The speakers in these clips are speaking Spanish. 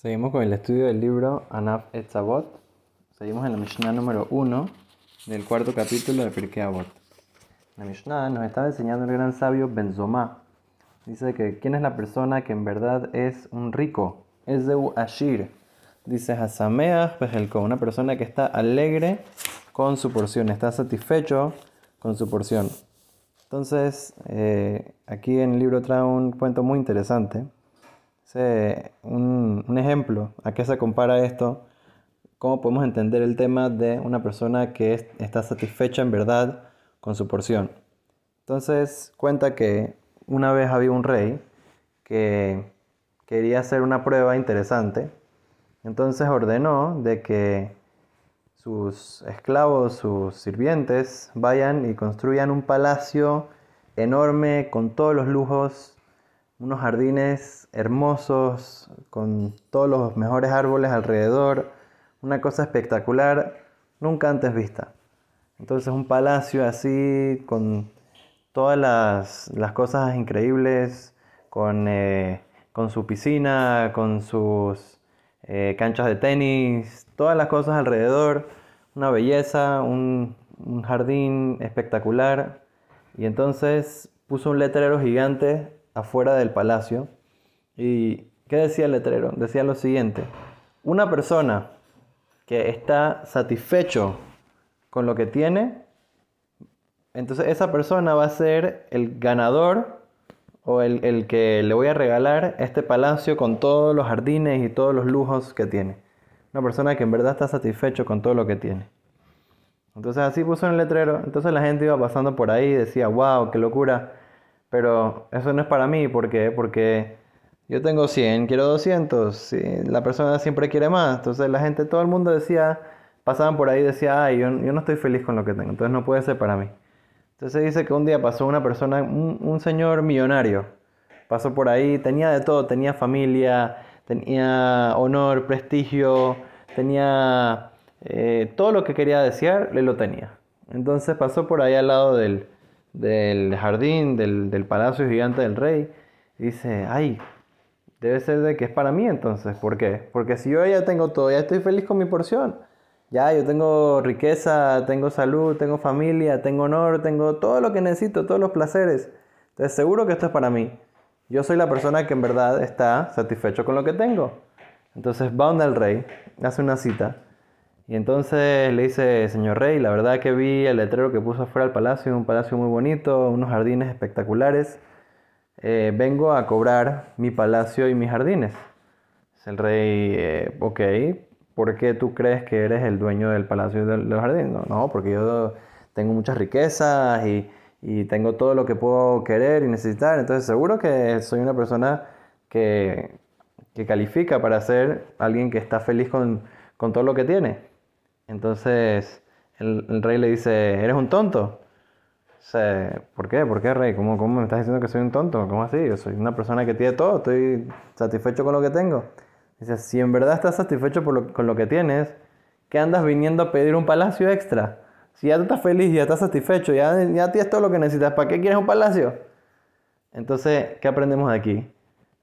Seguimos con el estudio del libro Anaf Etzavot. Seguimos en la Mishnah número 1 del cuarto capítulo de Pirkei Avot. La Mishnah nos está enseñando el gran sabio Benzomá. Dice que quién es la persona que en verdad es un rico. Es de Ashir. Dice Hasameach Bejelko, una persona que está alegre con su porción, está satisfecho con su porción. Entonces, eh, aquí en el libro trae un cuento muy interesante un, un, ejemplo a qué se compara esto, cómo podemos entender el tema de una persona que está satisfecha en verdad con su porción. Entonces cuenta que una vez había un rey que quería hacer una prueba interesante, entonces ordenó de que sus esclavos, sus sirvientes, vayan y construyan un palacio enorme con todos los lujos unos jardines hermosos, con todos los mejores árboles alrededor, una cosa espectacular, nunca antes vista. Entonces un palacio así, con todas las, cosas increíbles, con, eh, con, su piscina, con sus eh, canchas de tenis, todas las cosas alrededor, una belleza, un, un jardín espectacular. Y entonces puso un letrero gigante afuera del palacio. ¿Y qué decía el letrero? Decía lo siguiente, una persona que está satisfecho con lo que tiene, entonces esa persona va a ser el ganador o el, el, que le voy a regalar este palacio con todos los jardines y todos los lujos que tiene. Una persona que en verdad está satisfecho con todo lo que tiene. Entonces así puso en el letrero. Entonces la gente iba pasando por ahí y decía, wow, qué locura. Pero eso no es para mí, ¿por qué? Porque yo tengo 100, quiero 200, la persona siempre quiere más. Entonces la gente, todo el mundo decía, pasaban por ahí decía, ay, yo, no estoy feliz con lo que tengo, entonces no puede ser para mí. Entonces dice que un día pasó una persona, un, señor millonario, pasó por ahí, tenía de todo, tenía familia, tenía honor, prestigio, tenía eh, todo lo que quería desear, le lo tenía. Entonces pasó por ahí al lado del, del jardín, del, palacio gigante del rey, dice, ay, debe ser de que es para mí entonces. ¿Por qué? Porque si yo ya tengo todo, ya estoy feliz con mi porción. Ya, yo tengo riqueza, tengo salud, tengo familia, tengo honor, tengo todo lo que necesito, todos los placeres. Entonces seguro que esto es para mí. Yo soy la persona que en verdad está satisfecho con lo que tengo. Entonces va donde el rey, hace una cita y entonces le dice, señor rey, la verdad que vi el letrero que puso afuera del palacio, un palacio muy bonito, unos jardines espectaculares. Eh, vengo a cobrar mi palacio y mis jardines. El rey, eh, ok, ¿por qué tú crees que eres el dueño del palacio y de los jardines? No, no, porque yo tengo muchas riquezas y, y, tengo todo lo que puedo querer y necesitar. Entonces seguro que soy una persona que, que califica para ser alguien que está feliz con, con todo lo que tiene. Entonces el, rey le dice, ¿eres un tonto? ¿Por qué? ¿Por qué, rey? ¿Cómo, ¿Cómo me estás diciendo que soy un tonto? ¿Cómo así? Yo soy una persona que tiene todo, estoy satisfecho con lo que tengo. Dice, si en verdad estás satisfecho con lo que tienes, ¿qué andas viniendo a pedir un palacio extra? Si ya tú estás feliz, ya estás satisfecho, ya, ya tienes todo lo que necesitas, ¿para qué quieres un palacio? Entonces, ¿qué aprendemos de aquí?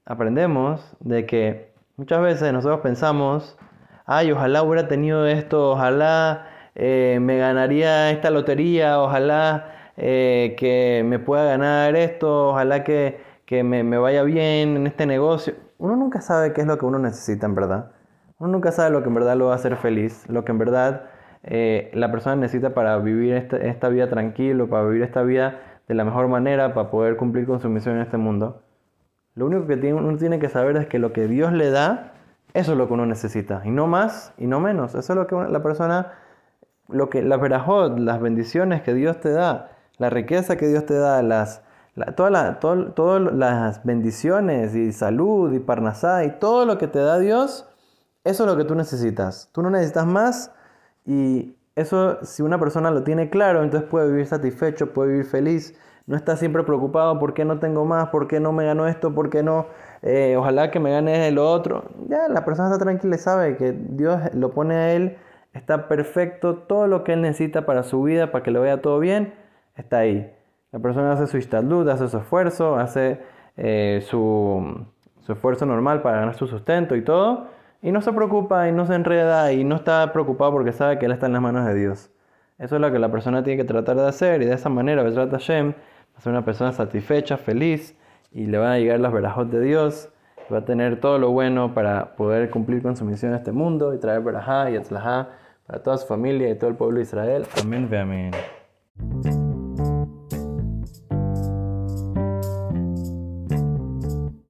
Aprendemos de que muchas veces nosotros pensamos ay, ojalá hubiera tenido esto, ojalá eh, me ganaría esta lotería, ojalá eh, que me pueda ganar esto, ojalá que, me, vaya bien en este negocio. Uno nunca sabe qué es lo que uno necesita en verdad. Uno nunca sabe lo que en verdad lo va a hacer feliz, lo que en verdad eh, la persona necesita para vivir esta, esta vida tranquilo, para vivir esta vida de la mejor manera, para poder cumplir con su misión en este mundo. Lo único que uno tiene que saber es que lo que Dios le da, eso es lo que uno necesita, y no más y no menos. Eso es lo que la persona, lo que la verajot, las bendiciones que Dios te da, la riqueza que Dios te da, las, todas las bendiciones y salud y parnasá y todo lo que te da Dios, eso es lo que tú necesitas. Tú no necesitas más y eso, si una persona lo tiene claro, entonces puede vivir satisfecho, puede vivir feliz, no está siempre preocupado por qué no tengo más, por qué no me ganó esto, por qué no eh, ojalá que me gane lo otro. Ya la persona está tranquila y sabe que Dios lo pone a él, está perfecto, todo lo que él necesita para su vida, para que le vaya todo bien, está ahí. La persona hace su istadlut, hace su esfuerzo, hace eh, su, su, esfuerzo normal para ganar su sustento y todo, y no se preocupa y no se enreda y no está preocupado porque sabe que él está en las manos de Dios. Eso es lo que la persona tiene que tratar de hacer y de esa manera Besrat Hashem va a ser una persona satisfecha, feliz y le van a llegar las verajot de Dios. Va a tener todo lo bueno para poder cumplir con su misión en este mundo y traer verajá y atzlajá para toda su familia y todo el pueblo de Israel. Amén, ve amén.